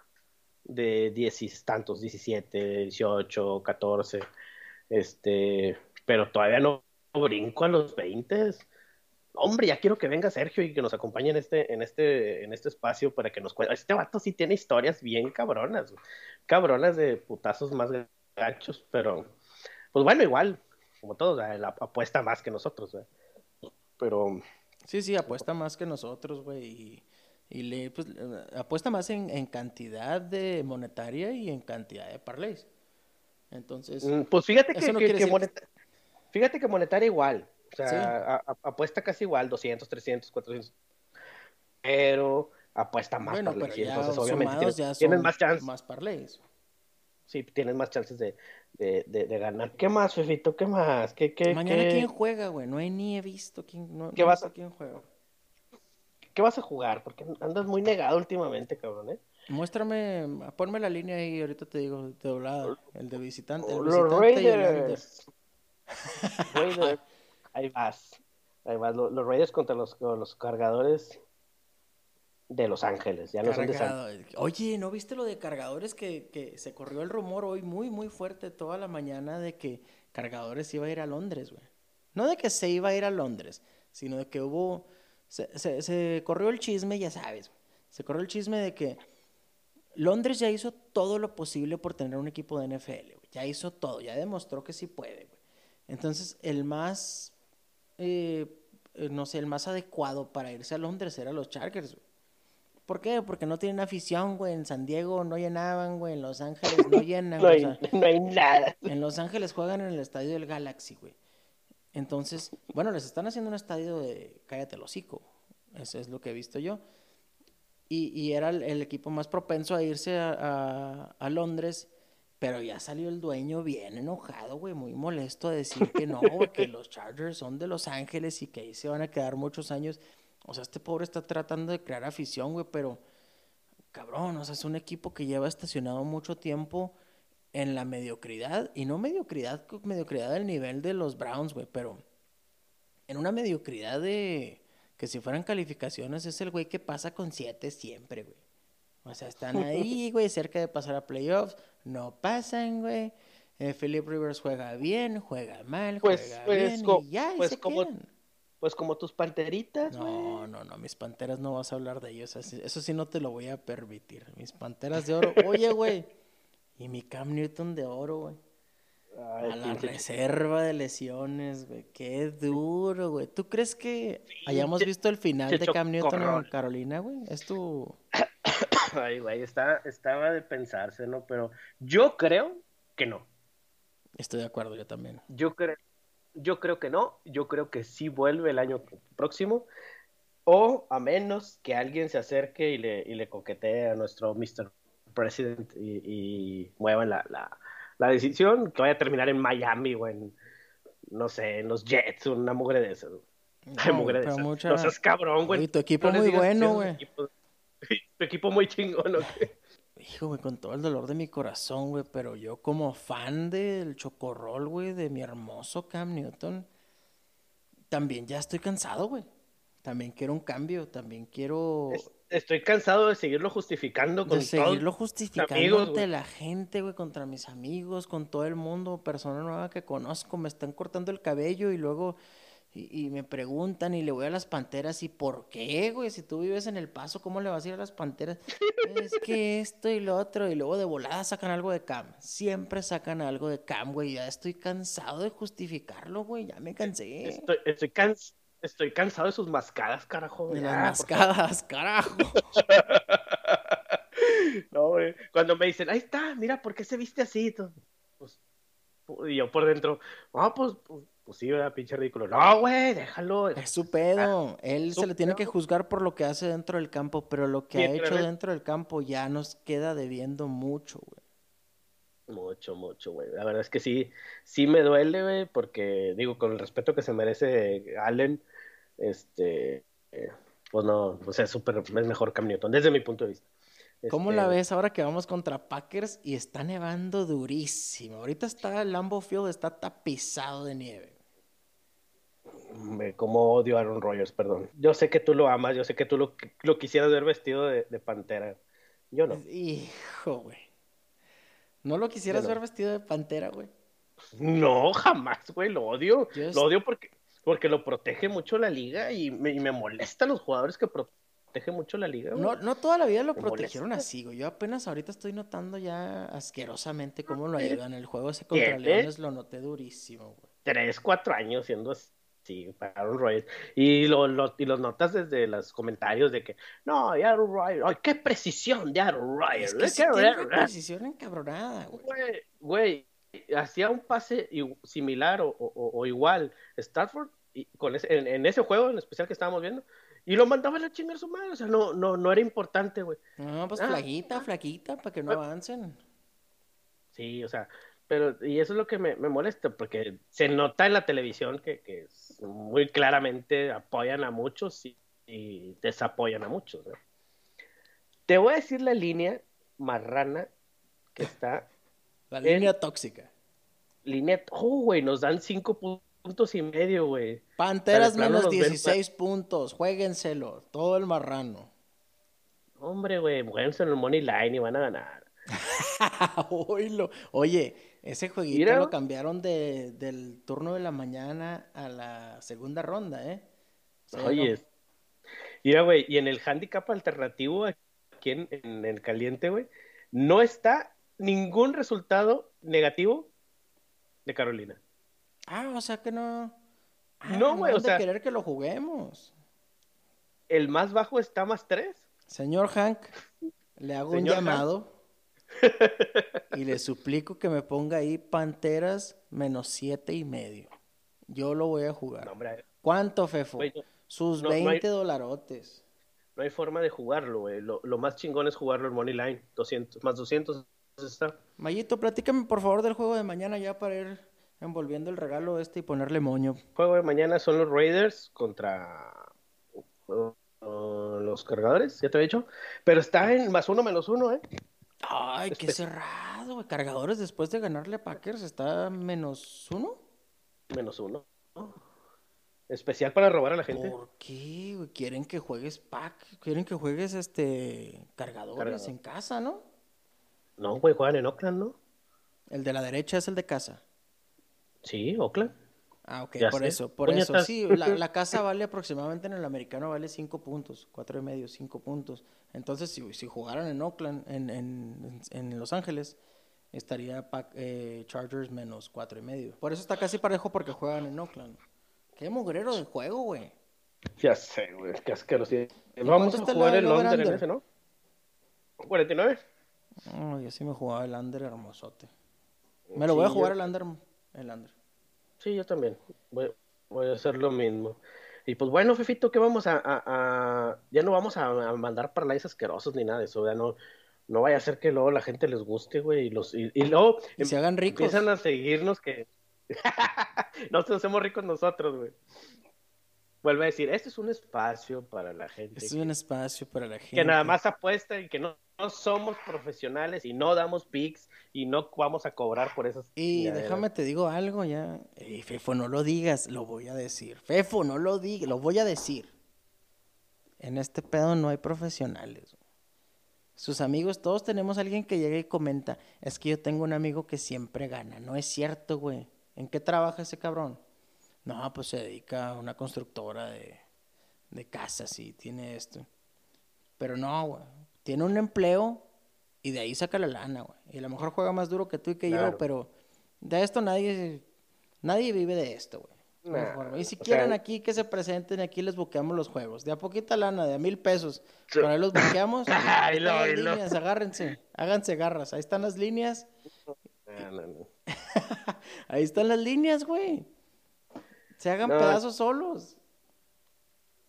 De diez y tantos, 17, 18, 14. Este, pero todavía no brinco a los 20. Hombre, ya quiero que venga Sergio y que nos acompañe en este, en este, en este espacio para que nos cuente. Este vato sí tiene historias bien cabronas, cabronas de putazos más gachos, pero pues bueno, igual, como todos, la apuesta más que nosotros, pero sí, sí, apuesta más que nosotros, güey, y, le pues, apuesta más en, cantidad de monetaria y en cantidad de parlays. Entonces, mm, pues fíjate que, fíjate que monetaria igual. O sea, apuesta casi igual, 200, 300, 400. Pero apuesta más bueno, Pero ya Entonces, obviamente, tienes, más chances. Más parlays. Sí, tienes más chances de, de, de, ganar. ¿Qué más, Fefito? ¿Qué más? ¿Qué, qué, Mañana, ¿quién juega, güey? No he ni he visto quién, no, ¿Qué vas a... quién juega. ¿Qué vas a jugar? Porque andas muy negado últimamente, cabrón, ¿eh? Muéstrame, ponme la línea ahí, ahorita te digo, de doblada. El de visitante. El los Raiders. Raiders. Ahí vas. Ahí vas. Los, Raiders contra los, los cargadores de Los Ángeles. Ya no son de Oye, ¿no viste lo de cargadores que, que se corrió el rumor hoy muy, muy fuerte toda la mañana de que cargadores iba a ir a Londres, güey? No de que se iba a ir a Londres, sino de que hubo. Se, se, se corrió el chisme, ya sabes. Se corrió el chisme de que Londres ya hizo todo lo posible por tener un equipo de NFL, güey. Ya hizo todo, ya demostró que sí puede, güey. Entonces, el más eh, eh, no sé, el más adecuado para irse a Londres era los Chargers, ¿Por qué? Porque no tienen afición, güey. En San Diego no llenaban, güey. En Los Ángeles no llenan. no, hay, no, hay, nada. En Los Ángeles juegan en el estadio del Galaxy, güey. Entonces, bueno, les están haciendo un estadio de cállate el hocico. Eso es lo que he visto yo. Y, y era el, equipo más propenso a irse a, a, Londres pero ya salió el dueño bien enojado, güey, muy molesto a decir que no, que los Chargers son de Los Ángeles y que ahí se van a quedar muchos años. O sea, este pobre está tratando de crear afición, güey, pero cabrón, o sea, es un equipo que lleva estacionado mucho tiempo en la mediocridad, y no mediocridad, mediocridad del nivel de los Browns, güey, pero en una mediocridad de que si fueran calificaciones es el güey que pasa con siete siempre, güey. O sea, están ahí, güey, cerca de pasar a playoffs, no pasan, güey. Eh, Philip Rivers juega bien, juega mal, pues, juega pues, bien, y ya, pues se como, Pues como tus panteritas, No, no, no, mis panteras no vas a hablar de ellos, eso sí no te lo voy a permitir. Mis panteras de oro, oye, güey, y mi Cam Newton de oro, güey. A la reserva de lesiones, güey. Qué duro, güey. ¿Tú crees que hayamos visto el final de Cam Newton en Carolina, güey? ¿Es tu, Ay, güey, está, estaba de pensarse, ¿no? Pero yo creo que no. Estoy de acuerdo, yo también. Yo creo, yo creo que no. Yo creo que sí vuelve el año próximo. O a menos que alguien se acerque y le, y le coquetee a nuestro Mr. President y, y muevan la, la, la, decisión, que vaya a terminar en Miami o en, no sé, en los Jets, una mugre de esas. No, mugre de esas. Mucha... No seas cabrón, güey. tu equipo muy bueno, güey. Tu equipo muy chingón, ¿no? Hijo, güey, con todo el dolor de mi corazón, güey, pero yo como fan del chocorrol, güey, de mi hermoso Cam Newton, también ya estoy cansado, güey. También quiero un cambio, también quiero... Estoy cansado de seguirlo justificando con De seguirlo justificando ante la gente, güey, contra mis amigos, con todo el mundo, persona nueva que conozco, me están cortando el cabello y luego y, me preguntan y le voy a las panteras, ¿y por qué, güey? Si tú vives en El Paso, ¿cómo le vas a ir a las panteras? es que esto y lo otro, y luego de volada sacan algo de Cam. Siempre sacan algo de Cam, güey. Ya estoy cansado de justificarlo, güey. Ya me cansé. Estoy, estoy, estoy cansado de sus mascadas, carajo. De las mascadas, carajo. no, güey. Cuando me dicen, ahí está, mira, ¿por qué se viste así? Pues, y yo por dentro, ah, pues, pues pues sí, ¿verdad? Pinche ridículo. No, güey, déjalo. Es su pedo. Ah, Él se le tiene que juzgar por lo que hace dentro del campo, pero lo que ha hecho dentro del campo ya nos queda debiendo mucho, güey. Mucho, mucho, güey. La verdad es que sí, sí me duele, güey, porque digo, con el respeto que se merece Allen, este, eh, pues no, o sea, súper, es mejor Cam Newton, desde mi punto de vista. ¿Cómo la Este, ves ahora que vamos contra Packers y está nevando durísimo? Ahorita está el Lambeau Field está tapizado de nieve. Me como odio a Aaron Rodgers, perdón. Yo sé que tú lo amas, yo sé que tú lo, lo quisieras ver vestido de, de pantera. Yo no. Hijo, güey. ¿No lo quisieras ver vestido de pantera, güey? No, jamás, güey, lo odio. Lo odio porque, porque lo protege mucho la liga y me, y me molestan los jugadores que protegen mucho la liga, güey. No, no toda la vida lo Me protegieron molesta. así, güey. Yo apenas ahorita estoy notando ya asquerosamente cómo lo ¿Qué ayudan. El juego ese contra tiene? Leones lo noté durísimo, güey. Tres, cuatro años siendo así para Aaron Rodgers. Y lo, lo- y los notas desde los comentarios de que, no, y Aaron Rodgers, ay, qué precisión de Aaron Rodgers. Es que sí qué tiene una precisión encabronada, güey. Güey, hacía un pase similar o, o- o igual Stafford y con ese- en, en ese juego en especial que estábamos viendo y lo mandaba a la chingar su madre, o sea, no, no, no era importante, güey. No, pues Ah. flaquita, flaquita, para que no avancen. Sí, o sea, pero y eso es lo que me, me molesta, porque se nota en la televisión que, muy claramente apoyan a muchos y, y desapoyan a muchos, ¿no? Te voy a decir la línea marrana que está La En- línea tóxica. línea, oh, güey, nos dan cinco puntos y medio, güey. Panteras menos nos ven- 16 puntos. Juéguenselo. Todo el marrano. Hombre, güey, jueguense en el Money Line y van a ganar. Oye, ese jueguito Mira. lo cambiaron de, del turno de la mañana a la segunda ronda, ¿eh? O sea, ya Oye, no- mira, güey, y en el handicap alternativo aquí en, en el caliente, güey, no está ningún resultado negativo de Carolina. Ah, o sea que no. Ah, No, güey, o sea- querer que lo juguemos. El más bajo está más tres. Señor Hank, le hago un Hank. Y le suplico que me ponga ahí Panteras menos siete y medio. Yo lo voy a jugar. No, hombre, ¿Cuánto, Fefo? güey, no, Sus no- no hay- 20 dolarotes. no hay forma de jugarlo, güey. Lo, lo más chingón es jugarlo en Money Line. 200, más 200 está. Mayito, platícame por favor del juego de mañana ya para ir envolviendo el regalo este y ponerle moño. juego de mañana son los Raiders contra uh, los cargadores, ya te he dicho. Pero está en más uno menos uno, ¿eh? Ay, qué Espe- cerrado, güey. Cargadores después de ganarle a Packers está menos uno. Menos uno. Especial para robar a la gente. ¿Por qué, güey? Quieren que juegues pack, quieren que juegues este cargadores Cargador. en casa, ¿no? No, güey, juegan en Oakland, ¿no? El de la derecha es el de casa. Sí, Oakland. Ah, ok, Ya por sé. eso, por eso. Sí, la, la casa vale aproximadamente en el americano vale cinco puntos, cuatro y medio, cinco puntos. Entonces, si, si jugaran en Oakland, en, en, en Los Ángeles, estaría eh, Chargers menos cuatro y medio. Por eso está casi parejo porque juegan en Oakland. Qué mugrero de juego, güey. Ya sé, güey, qué Vamos a jugar el under en ese, ¿no? 49. Oh, yo sí me jugaba el under hermosote. Me lo voy a jugar yo- el under, el under. Sí, yo también. Voy, voy a hacer lo mismo. Y pues bueno, Fefito, ¿qué vamos a, a- a- Ya no vamos a, a mandar parlays asquerosos ni nada de eso, ya no, no vaya a ser que luego la gente les guste, güey, y, los, y, y luego Y se hagan ricos. empiezan a seguirnos que... Nos hacemos ricos nosotros, güey. Vuelve a decir, este es un espacio para la gente Es que, un espacio para la gente. que nada más apuesta y que no, no somos profesionales y no damos pics y no vamos a cobrar por esas Y déjame te digo algo ya. Ey, Fefo, no lo digas, lo voy a decir. Fefo, no lo digas, lo voy a decir. En este pedo no hay profesionales. Sus amigos, todos tenemos a alguien que llega y comenta, es que yo tengo un amigo que siempre gana. No es cierto, güey. ¿En qué trabaja ese cabrón? No, pues se dedica a una constructora de, de casas y tiene esto. Pero no, güey. Tiene un empleo y de ahí saca la lana, güey. Y a lo mejor juega más duro que tú y que yo, pero de esto nadie, nadie vive de esto, güey. Nah, Y si quieren sea- aquí que se presenten, aquí les buqueamos los juegos. De a poquita lana, de a mil pesos. Por ahí los buqueamos. Ahí lo, están ay, las lo. líneas, agárrense, háganse garras. Ahí están las líneas. Ahí están las líneas, güey. Se hagan No. pedazos solos.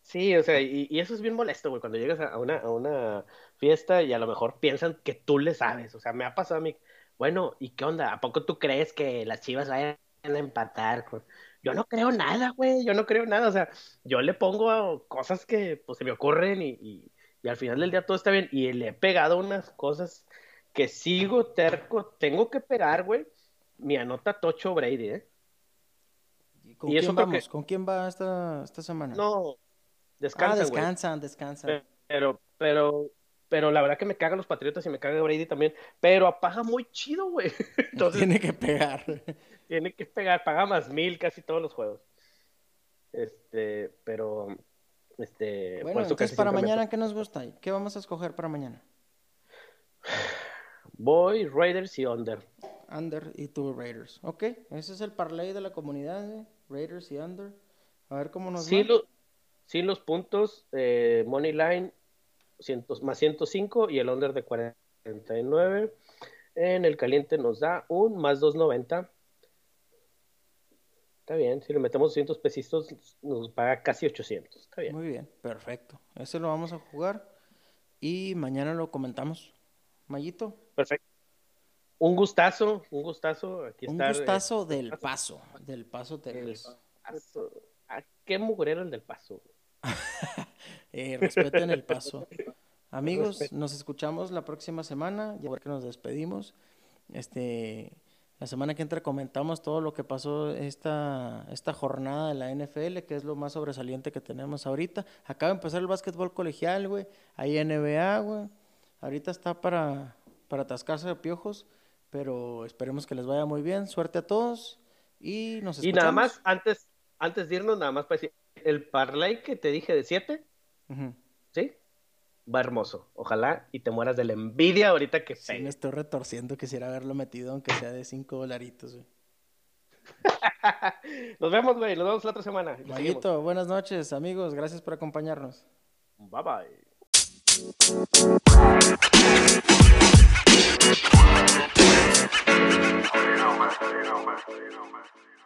Sí, o sea, y, y eso es bien molesto, güey, cuando llegas a una, a una fiesta y a lo mejor piensan que tú le sabes. O sea, me ha pasado a mí, bueno, ¿y qué onda? ¿A poco tú crees que las Chivas vayan a empatar? con- Yo no creo nada, güey, yo no creo nada. O sea, yo le pongo cosas que pues se me ocurren y, y, Y al final del día todo está bien. Y le he pegado unas cosas que sigo terco. Tengo que pegar, güey. Mi anota Tocho Brady, ¿eh? ¿Con quién vamos? ¿Con quién va esta, esta semana? No, descansan, Ah, descansan, descansan. Pero, pero, pero la verdad que me cagan los Patriotas y me caga Brady también. Pero paga muy chido, güey. Entonces, Tiene que pegar. tiene que pegar, paga más mil casi todos los juegos. Este, pero, este, Bueno, entonces para me mañana, ¿qué nos gusta? ¿Qué vamos a escoger para mañana? Voy Raiders y Under. Under y tú Raiders. Ok, ese es el parlay de la comunidad, ¿eh? Raiders y Under. A ver cómo nos Sí, va. lo- sí los puntos, eh, Money Line más 105 y el Under de 49. En el caliente nos da un más 290. Está bien, si le metemos 200 pesitos nos paga casi 800. Está bien. Muy bien, perfecto. Ese lo vamos a jugar y mañana lo comentamos. Mayito, Perfecto. Un gustazo, un gustazo. Aquí un estar, eh, gustazo del paso, del paso Texas. Ah, qué mugrero el del paso. Eh, respeten el paso. Amigos, nos escuchamos la próxima semana, ya que nos despedimos. Este, la semana que entra comentamos todo lo que pasó esta, esta jornada de la NFL, que es lo más sobresaliente que tenemos ahorita. Acaba de empezar el básquetbol colegial, güey. Hay NBA, güey. Ahorita está para, para atascarse de piojos, pero esperemos que les vaya muy bien. Suerte a todos y nos Y escuchamos. nada más, antes, antes de irnos, nada más para decir, el parlay que te dije de 7, Ujú. ¿sí? Va hermoso. Ojalá y te mueras de la envidia ahorita que Sí, me estoy retorciendo. Quisiera haberlo metido, aunque sea de 5 dolaritos, güey. Nos vemos, güey. Nos vemos la otra semana. Mayito, buenas noches, amigos. Gracias por acompañarnos. Bye bye. You don't mess, you don't mess, you don't mess.